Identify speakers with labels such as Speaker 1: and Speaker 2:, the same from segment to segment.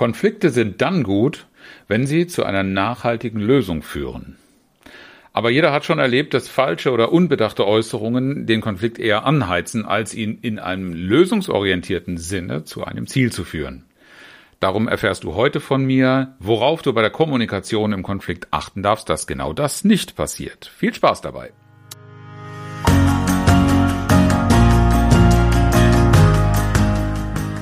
Speaker 1: Konflikte sind dann gut, wenn sie zu einer nachhaltigen Lösung führen. Aber jeder hat schon erlebt, dass falsche oder unbedachte Äußerungen den Konflikt eher anheizen, als ihn in einem lösungsorientierten Sinne zu einem Ziel zu führen. Darum erfährst du heute von mir, worauf du bei der Kommunikation im Konflikt achten darfst, dass genau das nicht passiert. Viel Spaß dabei!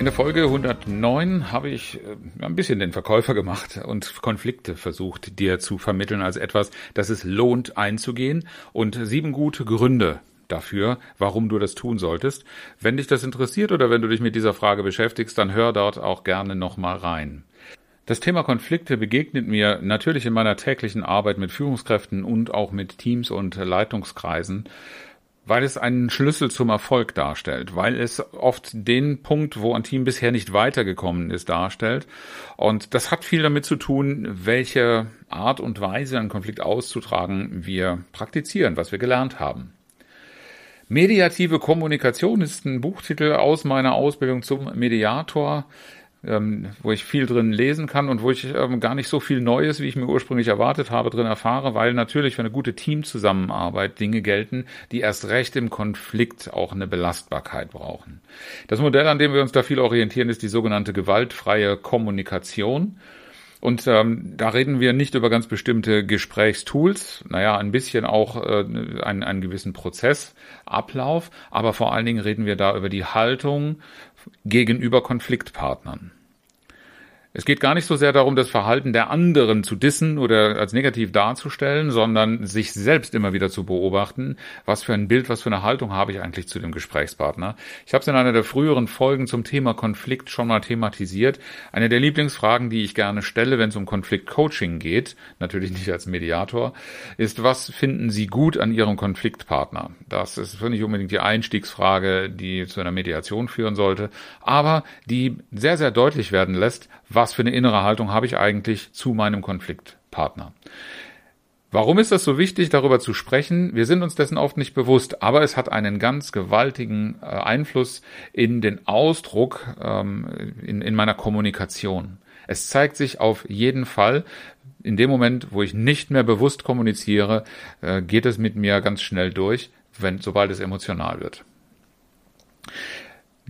Speaker 1: In der Folge 109 habe ich äh, ein bisschen den Verkäufer gemacht und Konflikte versucht dir zu vermitteln als etwas, das es lohnt einzugehen und sieben gute Gründe dafür, warum du das tun solltest. Wenn dich das interessiert oder wenn du dich mit dieser Frage beschäftigst, dann hör dort auch gerne nochmal rein. Das Thema Konflikte begegnet mir natürlich in meiner täglichen Arbeit mit Führungskräften und auch mit Teams und Leitungskreisen weil es einen Schlüssel zum Erfolg darstellt, weil es oft den Punkt, wo ein Team bisher nicht weitergekommen ist, darstellt. Und das hat viel damit zu tun, welche Art und Weise, einen Konflikt auszutragen, wir praktizieren, was wir gelernt haben. Mediative Kommunikation ist ein Buchtitel aus meiner Ausbildung zum Mediator ähm, wo ich viel drin lesen kann und wo ich ähm, gar nicht so viel Neues, wie ich mir ursprünglich erwartet habe, drin erfahre, weil natürlich für eine gute Teamzusammenarbeit Dinge gelten, die erst recht im Konflikt auch eine Belastbarkeit brauchen. Das Modell, an dem wir uns da viel orientieren, ist die sogenannte gewaltfreie Kommunikation. Und ähm, da reden wir nicht über ganz bestimmte Gesprächstools, naja, ein bisschen auch äh, einen, einen gewissen Prozessablauf, aber vor allen Dingen reden wir da über die Haltung gegenüber Konfliktpartnern. Es geht gar nicht so sehr darum, das Verhalten der anderen zu dissen oder als negativ darzustellen, sondern sich selbst immer wieder zu beobachten, was für ein Bild, was für eine Haltung habe ich eigentlich zu dem Gesprächspartner. Ich habe es in einer der früheren Folgen zum Thema Konflikt schon mal thematisiert. Eine der Lieblingsfragen, die ich gerne stelle, wenn es um Konfliktcoaching geht, natürlich nicht als Mediator, ist, was finden Sie gut an Ihrem Konfliktpartner? Das ist nicht unbedingt die Einstiegsfrage, die zu einer Mediation führen sollte, aber die sehr, sehr deutlich werden lässt, was für eine innere Haltung habe ich eigentlich zu meinem Konfliktpartner. Warum ist das so wichtig, darüber zu sprechen? Wir sind uns dessen oft nicht bewusst, aber es hat einen ganz gewaltigen äh, Einfluss in den Ausdruck ähm, in, in meiner Kommunikation. Es zeigt sich auf jeden Fall, in dem Moment, wo ich nicht mehr bewusst kommuniziere, äh, geht es mit mir ganz schnell durch, wenn, sobald es emotional wird.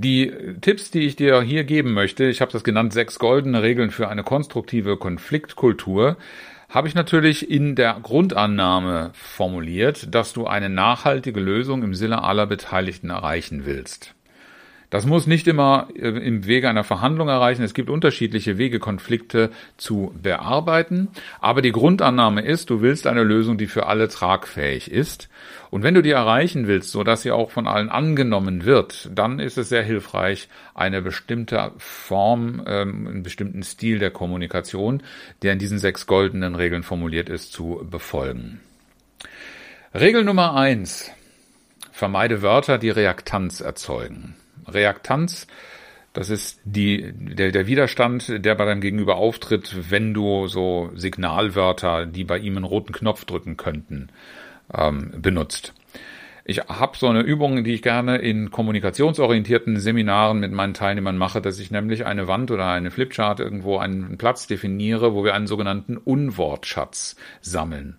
Speaker 1: Die Tipps, die ich dir hier geben möchte, ich habe das genannt, sechs goldene Regeln für eine konstruktive Konfliktkultur, habe ich natürlich in der Grundannahme formuliert, dass du eine nachhaltige Lösung im Sinne aller Beteiligten erreichen willst. Das muss nicht immer äh, im Wege einer Verhandlung erreichen. Es gibt unterschiedliche Wege, Konflikte zu bearbeiten. Aber die Grundannahme ist, du willst eine Lösung, die für alle tragfähig ist. Und wenn du die erreichen willst, so dass sie auch von allen angenommen wird, dann ist es sehr hilfreich, eine bestimmte Form, ähm, einen bestimmten Stil der Kommunikation, der in diesen sechs goldenen Regeln formuliert ist, zu befolgen. Regel Nummer eins. Vermeide Wörter, die Reaktanz erzeugen. Reaktanz, das ist die, der, der Widerstand, der bei deinem Gegenüber auftritt, wenn du so Signalwörter, die bei ihm einen roten Knopf drücken könnten, ähm, benutzt. Ich habe so eine Übung, die ich gerne in kommunikationsorientierten Seminaren mit meinen Teilnehmern mache, dass ich nämlich eine Wand oder eine Flipchart irgendwo einen Platz definiere, wo wir einen sogenannten Unwortschatz sammeln.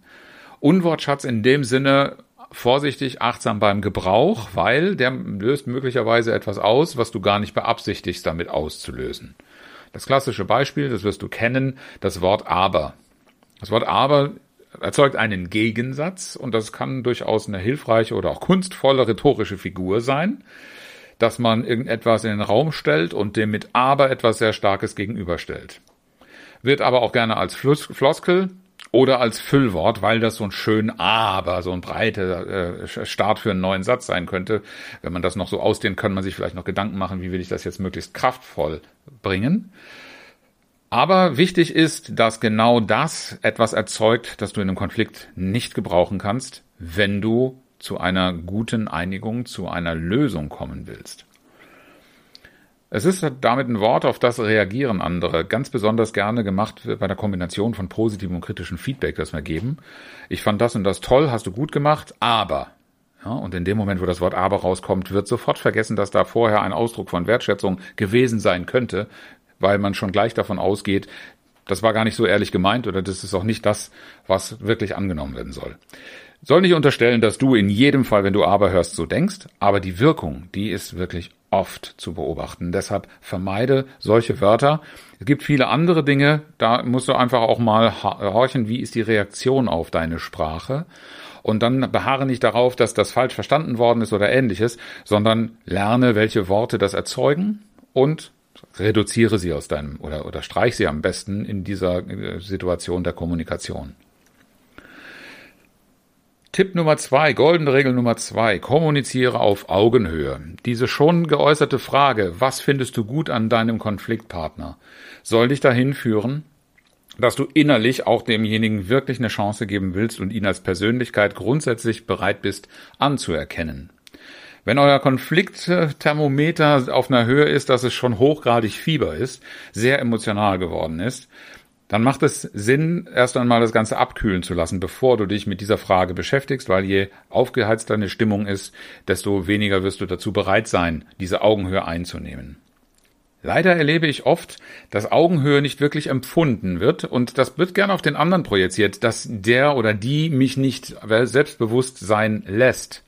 Speaker 1: Unwortschatz in dem Sinne, vorsichtig, achtsam beim Gebrauch, weil der löst möglicherweise etwas aus, was du gar nicht beabsichtigst, damit auszulösen. Das klassische Beispiel, das wirst du kennen, das Wort aber. Das Wort aber erzeugt einen Gegensatz und das kann durchaus eine hilfreiche oder auch kunstvolle rhetorische Figur sein, dass man irgendetwas in den Raum stellt und dem mit aber etwas sehr Starkes gegenüberstellt. Wird aber auch gerne als Floskel oder als Füllwort, weil das so ein schön aber, so ein breiter äh, Start für einen neuen Satz sein könnte. Wenn man das noch so ausdehnt, kann man sich vielleicht noch Gedanken machen, wie will ich das jetzt möglichst kraftvoll bringen. Aber wichtig ist, dass genau das etwas erzeugt, das du in einem Konflikt nicht gebrauchen kannst, wenn du zu einer guten Einigung, zu einer Lösung kommen willst. Es ist damit ein Wort, auf das reagieren andere ganz besonders gerne gemacht bei der Kombination von positivem und kritischem Feedback, das wir geben. Ich fand das und das toll, hast du gut gemacht, aber. Ja, und in dem Moment, wo das Wort aber rauskommt, wird sofort vergessen, dass da vorher ein Ausdruck von Wertschätzung gewesen sein könnte, weil man schon gleich davon ausgeht, das war gar nicht so ehrlich gemeint oder das ist auch nicht das, was wirklich angenommen werden soll. Soll nicht unterstellen, dass du in jedem Fall, wenn du aber hörst, so denkst, aber die Wirkung, die ist wirklich oft zu beobachten. Deshalb vermeide solche Wörter. Es gibt viele andere Dinge, da musst du einfach auch mal horchen, wie ist die Reaktion auf deine Sprache. Und dann beharre nicht darauf, dass das falsch verstanden worden ist oder ähnliches, sondern lerne, welche Worte das erzeugen und reduziere sie aus deinem oder, oder streich sie am besten in dieser äh, Situation der Kommunikation. Tipp Nummer zwei, goldene Regel Nummer zwei, kommuniziere auf Augenhöhe. Diese schon geäußerte Frage, was findest du gut an deinem Konfliktpartner, soll dich dahin führen, dass du innerlich auch demjenigen wirklich eine Chance geben willst und ihn als Persönlichkeit grundsätzlich bereit bist anzuerkennen. Wenn euer Konfliktthermometer auf einer Höhe ist, dass es schon hochgradig Fieber ist, sehr emotional geworden ist, dann macht es Sinn, erst einmal das Ganze abkühlen zu lassen, bevor du dich mit dieser Frage beschäftigst, weil je aufgeheizt deine Stimmung ist, desto weniger wirst du dazu bereit sein, diese Augenhöhe einzunehmen. Leider erlebe ich oft, dass Augenhöhe nicht wirklich empfunden wird und das wird gern auf den anderen projiziert, dass der oder die mich nicht selbstbewusst sein lässt.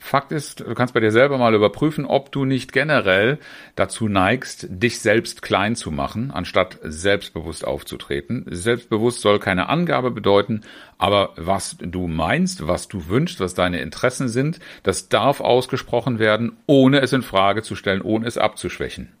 Speaker 1: Fakt ist, du kannst bei dir selber mal überprüfen, ob du nicht generell dazu neigst, dich selbst klein zu machen, anstatt selbstbewusst aufzutreten. Selbstbewusst soll keine Angabe bedeuten, aber was du meinst, was du wünschst, was deine Interessen sind, das darf ausgesprochen werden, ohne es in Frage zu stellen, ohne es abzuschwächen.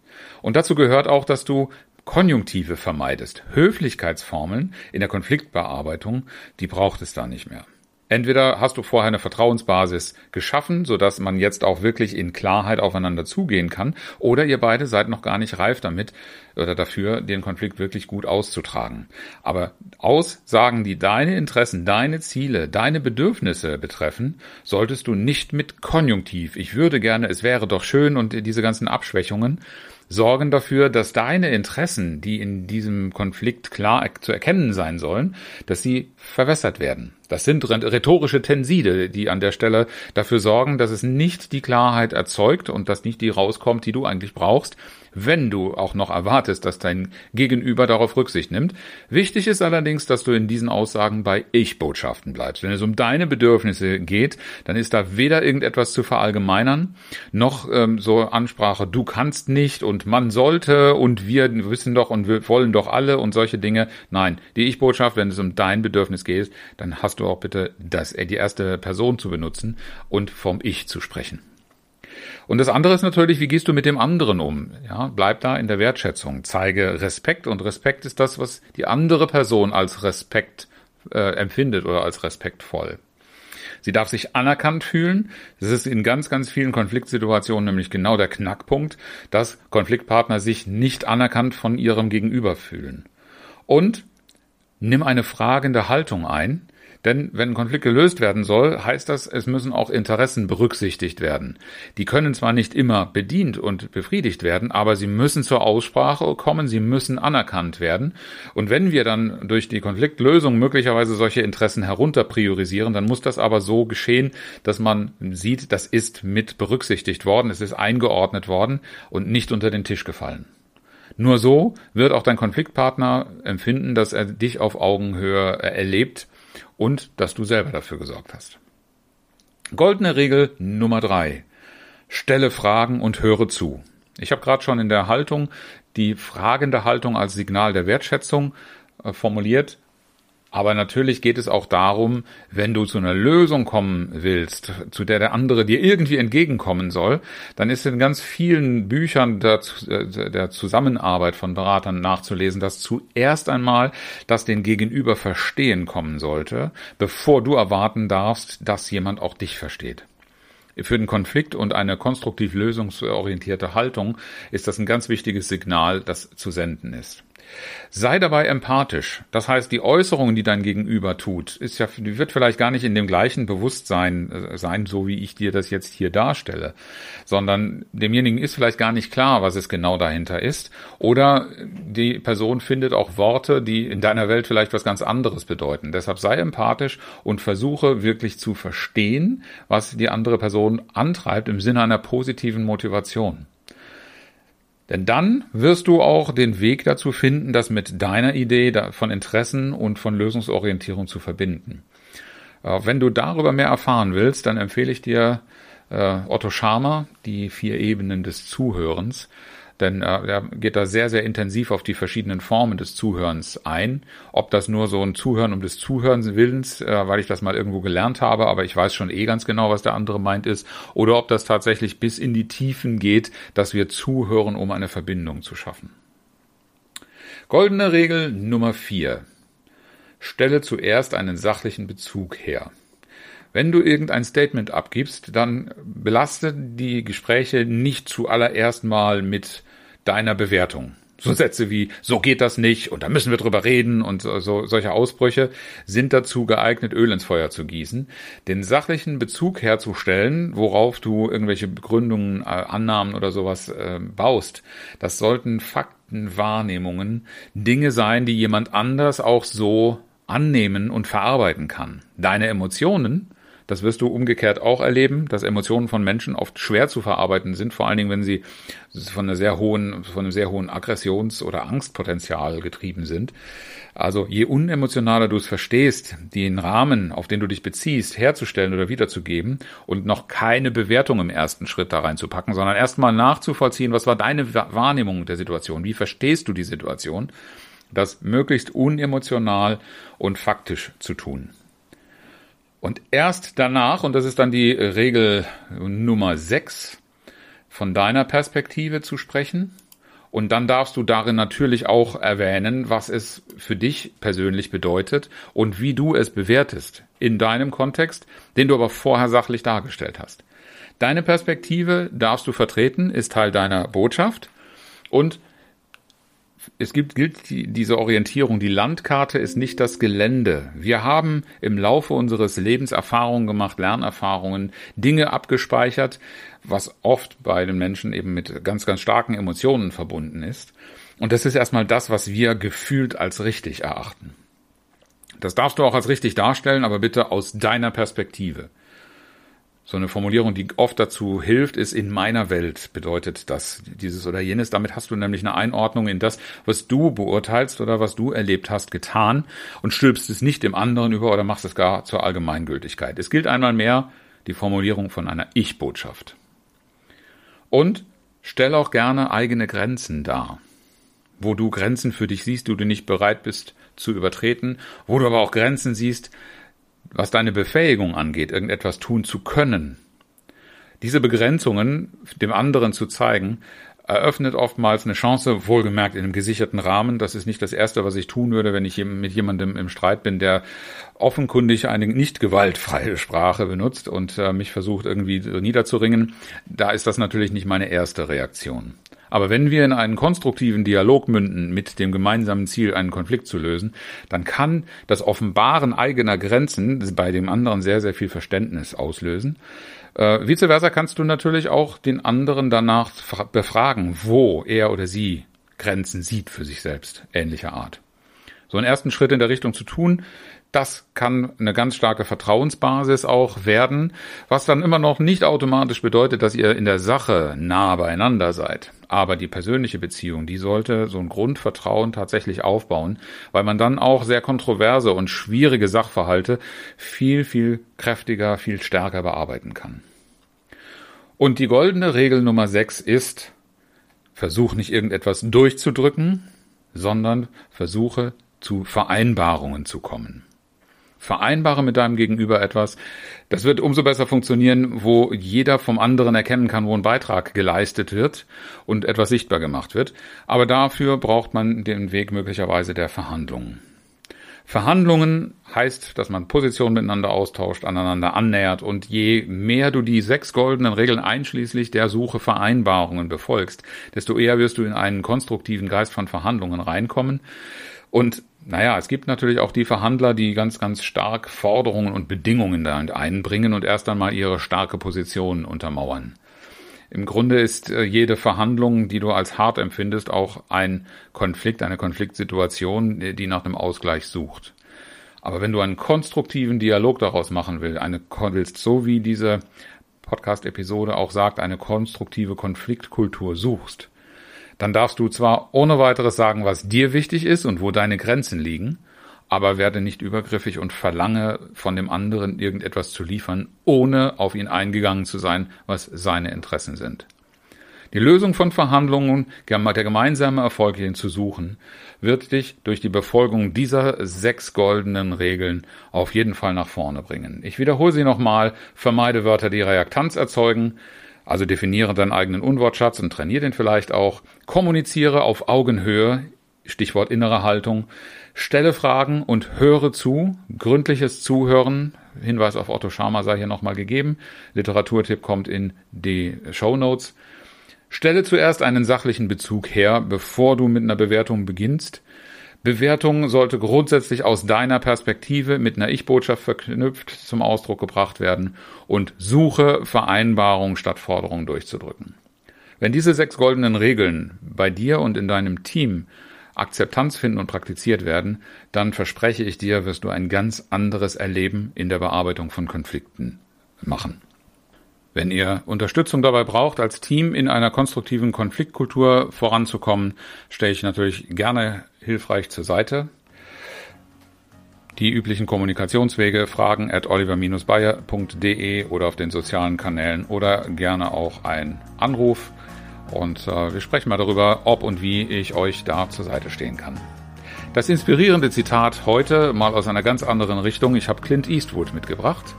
Speaker 1: Und dazu gehört auch, dass du Konjunktive vermeidest. Höflichkeitsformeln in der Konfliktbearbeitung, die braucht es da nicht mehr. Entweder hast du vorher eine Vertrauensbasis geschaffen, sodass man jetzt auch wirklich in Klarheit aufeinander zugehen kann, oder ihr beide seid noch gar nicht reif damit oder dafür, den Konflikt wirklich gut auszutragen. Aber Aussagen, die deine Interessen, deine Ziele, deine Bedürfnisse betreffen, solltest du nicht mit Konjunktiv, ich würde gerne, es wäre doch schön und diese ganzen Abschwächungen, sorgen dafür, dass deine Interessen, die in diesem Konflikt klar zu erkennen sein sollen, dass sie verwässert werden. Das sind rhetorische Tenside, die an der Stelle dafür sorgen, dass es nicht die Klarheit erzeugt und dass nicht die rauskommt, die du eigentlich brauchst, wenn du auch noch erwartest, dass dein Gegenüber darauf Rücksicht nimmt. Wichtig ist allerdings, dass du in diesen Aussagen bei Ich-Botschaften bleibst. Wenn es um deine Bedürfnisse geht, dann ist da weder irgendetwas zu verallgemeinern, noch ähm, so Ansprache, du kannst nicht und man sollte und wir wissen doch und wir wollen doch alle und solche Dinge. Nein, die Ich-Botschaft, wenn es um dein Bedürfnis geht, dann hast du auch bitte das, die erste Person zu benutzen und vom Ich zu sprechen. Und das andere ist natürlich, wie gehst du mit dem anderen um? Ja, bleib da in der Wertschätzung, zeige Respekt und Respekt ist das, was die andere Person als Respekt äh, empfindet oder als respektvoll. Sie darf sich anerkannt fühlen. Das ist in ganz, ganz vielen Konfliktsituationen nämlich genau der Knackpunkt, dass Konfliktpartner sich nicht anerkannt von ihrem Gegenüber fühlen. Und nimm eine fragende Haltung ein, denn wenn ein Konflikt gelöst werden soll, heißt das, es müssen auch Interessen berücksichtigt werden. Die können zwar nicht immer bedient und befriedigt werden, aber sie müssen zur Aussprache kommen, sie müssen anerkannt werden. Und wenn wir dann durch die Konfliktlösung möglicherweise solche Interessen herunterpriorisieren, dann muss das aber so geschehen, dass man sieht, das ist mit berücksichtigt worden, es ist eingeordnet worden und nicht unter den Tisch gefallen. Nur so wird auch dein Konfliktpartner empfinden, dass er dich auf Augenhöhe erlebt und dass du selber dafür gesorgt hast. Goldene Regel Nummer drei. Stelle Fragen und höre zu. Ich habe gerade schon in der Haltung die fragende Haltung als Signal der Wertschätzung äh, formuliert. Aber natürlich geht es auch darum, wenn du zu einer Lösung kommen willst, zu der der andere dir irgendwie entgegenkommen soll, dann ist in ganz vielen Büchern der, der Zusammenarbeit von Beratern nachzulesen, dass zuerst einmal das den Gegenüber verstehen kommen sollte, bevor du erwarten darfst, dass jemand auch dich versteht. Für den Konflikt und eine konstruktiv lösungsorientierte Haltung ist das ein ganz wichtiges Signal, das zu senden ist. Sei dabei empathisch. Das heißt, die Äußerung, die dein Gegenüber tut, ist ja, die wird vielleicht gar nicht in dem gleichen Bewusstsein äh, sein, so wie ich dir das jetzt hier darstelle, sondern demjenigen ist vielleicht gar nicht klar, was es genau dahinter ist. Oder die Person findet auch Worte, die in deiner Welt vielleicht was ganz anderes bedeuten. Deshalb sei empathisch und versuche wirklich zu verstehen, was die andere Person antreibt im Sinne einer positiven Motivation. Denn dann wirst du auch den Weg dazu finden, das mit deiner Idee von Interessen und von Lösungsorientierung zu verbinden. Äh, wenn du darüber mehr erfahren willst, dann empfehle ich dir äh, Otto Scharmer, die vier Ebenen des Zuhörens denn äh, er geht da sehr, sehr intensiv auf die verschiedenen Formen des Zuhörens ein. Ob das nur so ein Zuhören um des Zuhörens Willens, äh, weil ich das mal irgendwo gelernt habe, aber ich weiß schon eh ganz genau, was der andere meint ist, oder ob das tatsächlich bis in die Tiefen geht, dass wir zuhören, um eine Verbindung zu schaffen. Goldene Regel Nummer vier: Stelle zuerst einen sachlichen Bezug her. Wenn du irgendein Statement abgibst, dann belaste die Gespräche nicht zuallererst mal mit deiner Bewertung. So Sätze wie, so geht das nicht und da müssen wir drüber reden und so, so, solche Ausbrüche sind dazu geeignet, Öl ins Feuer zu gießen. Den sachlichen Bezug herzustellen, worauf du irgendwelche Begründungen, äh, Annahmen oder sowas äh, baust, das sollten Fakten, Wahrnehmungen, Dinge sein, die jemand anders auch so annehmen und verarbeiten kann. Deine Emotionen das wirst du umgekehrt auch erleben, dass Emotionen von Menschen oft schwer zu verarbeiten sind, vor allen Dingen, wenn sie von einer sehr hohen, von einem sehr hohen Aggressions- oder Angstpotenzial getrieben sind. Also je unemotionaler du es verstehst, den Rahmen, auf den du dich beziehst, herzustellen oder wiederzugeben und noch keine Bewertung im ersten Schritt da reinzupacken, sondern erstmal nachzuvollziehen, was war deine Wahrnehmung der Situation, wie verstehst du die Situation, das möglichst unemotional und faktisch zu tun. Und erst danach, und das ist dann die Regel Nummer 6, von deiner Perspektive zu sprechen. Und dann darfst du darin natürlich auch erwähnen, was es für dich persönlich bedeutet und wie du es bewertest in deinem Kontext, den du aber vorher sachlich dargestellt hast. Deine Perspektive darfst du vertreten, ist Teil deiner Botschaft und es gibt, gilt die, diese Orientierung. Die Landkarte ist nicht das Gelände. Wir haben im Laufe unseres Lebens Erfahrungen gemacht, Lernerfahrungen, Dinge abgespeichert, was oft bei den Menschen eben mit ganz, ganz starken Emotionen verbunden ist. Und das ist erstmal das, was wir gefühlt als richtig erachten. Das darfst du auch als richtig darstellen, aber bitte aus deiner Perspektive. So eine Formulierung, die oft dazu hilft, ist in meiner Welt bedeutet das dieses oder jenes. Damit hast du nämlich eine Einordnung in das, was du beurteilst oder was du erlebt hast, getan und stülpst es nicht dem anderen über oder machst es gar zur Allgemeingültigkeit. Es gilt einmal mehr die Formulierung von einer Ich-Botschaft. Und stell auch gerne eigene Grenzen dar. Wo du Grenzen für dich siehst, die du nicht bereit bist zu übertreten, wo du aber auch Grenzen siehst, was deine Befähigung angeht, irgendetwas tun zu können, diese Begrenzungen dem anderen zu zeigen, eröffnet oftmals eine Chance, wohlgemerkt in einem gesicherten Rahmen. Das ist nicht das Erste, was ich tun würde, wenn ich mit jemandem im Streit bin, der offenkundig eine nicht gewaltfreie Sprache benutzt und äh, mich versucht irgendwie niederzuringen. Da ist das natürlich nicht meine erste Reaktion. Aber wenn wir in einen konstruktiven Dialog münden mit dem gemeinsamen Ziel, einen Konflikt zu lösen, dann kann das Offenbaren eigener Grenzen bei dem anderen sehr, sehr viel Verständnis auslösen. Äh, vice versa kannst du natürlich auch den anderen danach befragen, wo er oder sie Grenzen sieht für sich selbst, ähnlicher Art. So einen ersten Schritt in der Richtung zu tun, das kann eine ganz starke Vertrauensbasis auch werden, was dann immer noch nicht automatisch bedeutet, dass ihr in der Sache nah beieinander seid. Aber die persönliche Beziehung, die sollte so ein Grundvertrauen tatsächlich aufbauen, weil man dann auch sehr kontroverse und schwierige Sachverhalte viel, viel kräftiger, viel stärker bearbeiten kann. Und die goldene Regel Nummer 6 ist, versuch nicht irgendetwas durchzudrücken, sondern versuche zu Vereinbarungen zu kommen vereinbare mit deinem Gegenüber etwas. Das wird umso besser funktionieren, wo jeder vom anderen erkennen kann, wo ein Beitrag geleistet wird und etwas sichtbar gemacht wird. Aber dafür braucht man den Weg möglicherweise der Verhandlungen. Verhandlungen heißt, dass man Positionen miteinander austauscht, aneinander annähert und je mehr du die sechs goldenen Regeln einschließlich der Suche Vereinbarungen befolgst, desto eher wirst du in einen konstruktiven Geist von Verhandlungen reinkommen. Und naja, es gibt natürlich auch die Verhandler, die ganz, ganz stark Forderungen und Bedingungen da einbringen und erst einmal ihre starke Position untermauern. Im Grunde ist äh, jede Verhandlung, die du als hart empfindest, auch ein Konflikt, eine Konfliktsituation, die nach einem Ausgleich sucht. Aber wenn du einen konstruktiven Dialog daraus machen willst, eine, willst, so wie diese Podcast-Episode auch sagt, eine konstruktive Konfliktkultur suchst, dann darfst du zwar ohne weiteres sagen, was dir wichtig ist und wo deine Grenzen liegen, aber werde nicht übergriffig und verlange von dem anderen irgendetwas zu liefern, ohne auf ihn eingegangen zu sein, was seine Interessen sind. Die Lösung von Verhandlungen, der gemeinsame Erfolg hierhin zu suchen, wird dich durch die Befolgung dieser sechs goldenen Regeln auf jeden Fall nach vorne bringen. Ich wiederhole sie nochmal. Vermeide Wörter, die Reaktanz erzeugen. Also definiere deinen eigenen Unwortschatz und trainiere den vielleicht auch. Kommuniziere auf Augenhöhe. Stichwort innere Haltung. Stelle Fragen und höre zu. Gründliches Zuhören. Hinweis auf Otto Schama sei hier nochmal gegeben. Literaturtipp kommt in die Show Notes. Stelle zuerst einen sachlichen Bezug her, bevor du mit einer Bewertung beginnst. Bewertung sollte grundsätzlich aus deiner Perspektive mit einer Ich-Botschaft verknüpft zum Ausdruck gebracht werden und suche Vereinbarung statt Forderung durchzudrücken. Wenn diese sechs goldenen Regeln bei dir und in deinem Team Akzeptanz finden und praktiziert werden, dann verspreche ich dir, wirst du ein ganz anderes Erleben in der Bearbeitung von Konflikten machen. Wenn ihr Unterstützung dabei braucht, als Team in einer konstruktiven Konfliktkultur voranzukommen, stelle ich natürlich gerne hilfreich zur Seite. Die üblichen Kommunikationswege fragen at oliver-bayer.de oder auf den sozialen Kanälen oder gerne auch ein Anruf. Und äh, wir sprechen mal darüber, ob und wie ich euch da zur Seite stehen kann. Das inspirierende Zitat heute mal aus einer ganz anderen Richtung. Ich habe Clint Eastwood mitgebracht.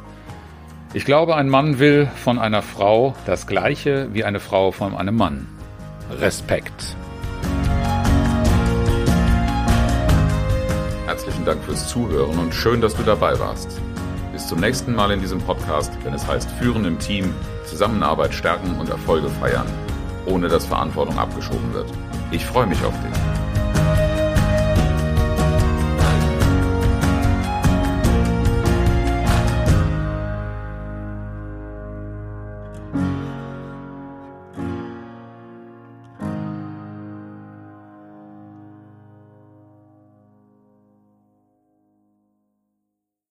Speaker 1: Ich glaube, ein Mann will von einer Frau das Gleiche wie eine Frau von einem Mann. Respekt. Herzlichen Dank fürs Zuhören und schön, dass du dabei warst. Bis zum nächsten Mal in diesem Podcast, wenn es heißt Führen im Team, Zusammenarbeit stärken und Erfolge feiern, ohne dass Verantwortung abgeschoben wird. Ich freue mich auf dich.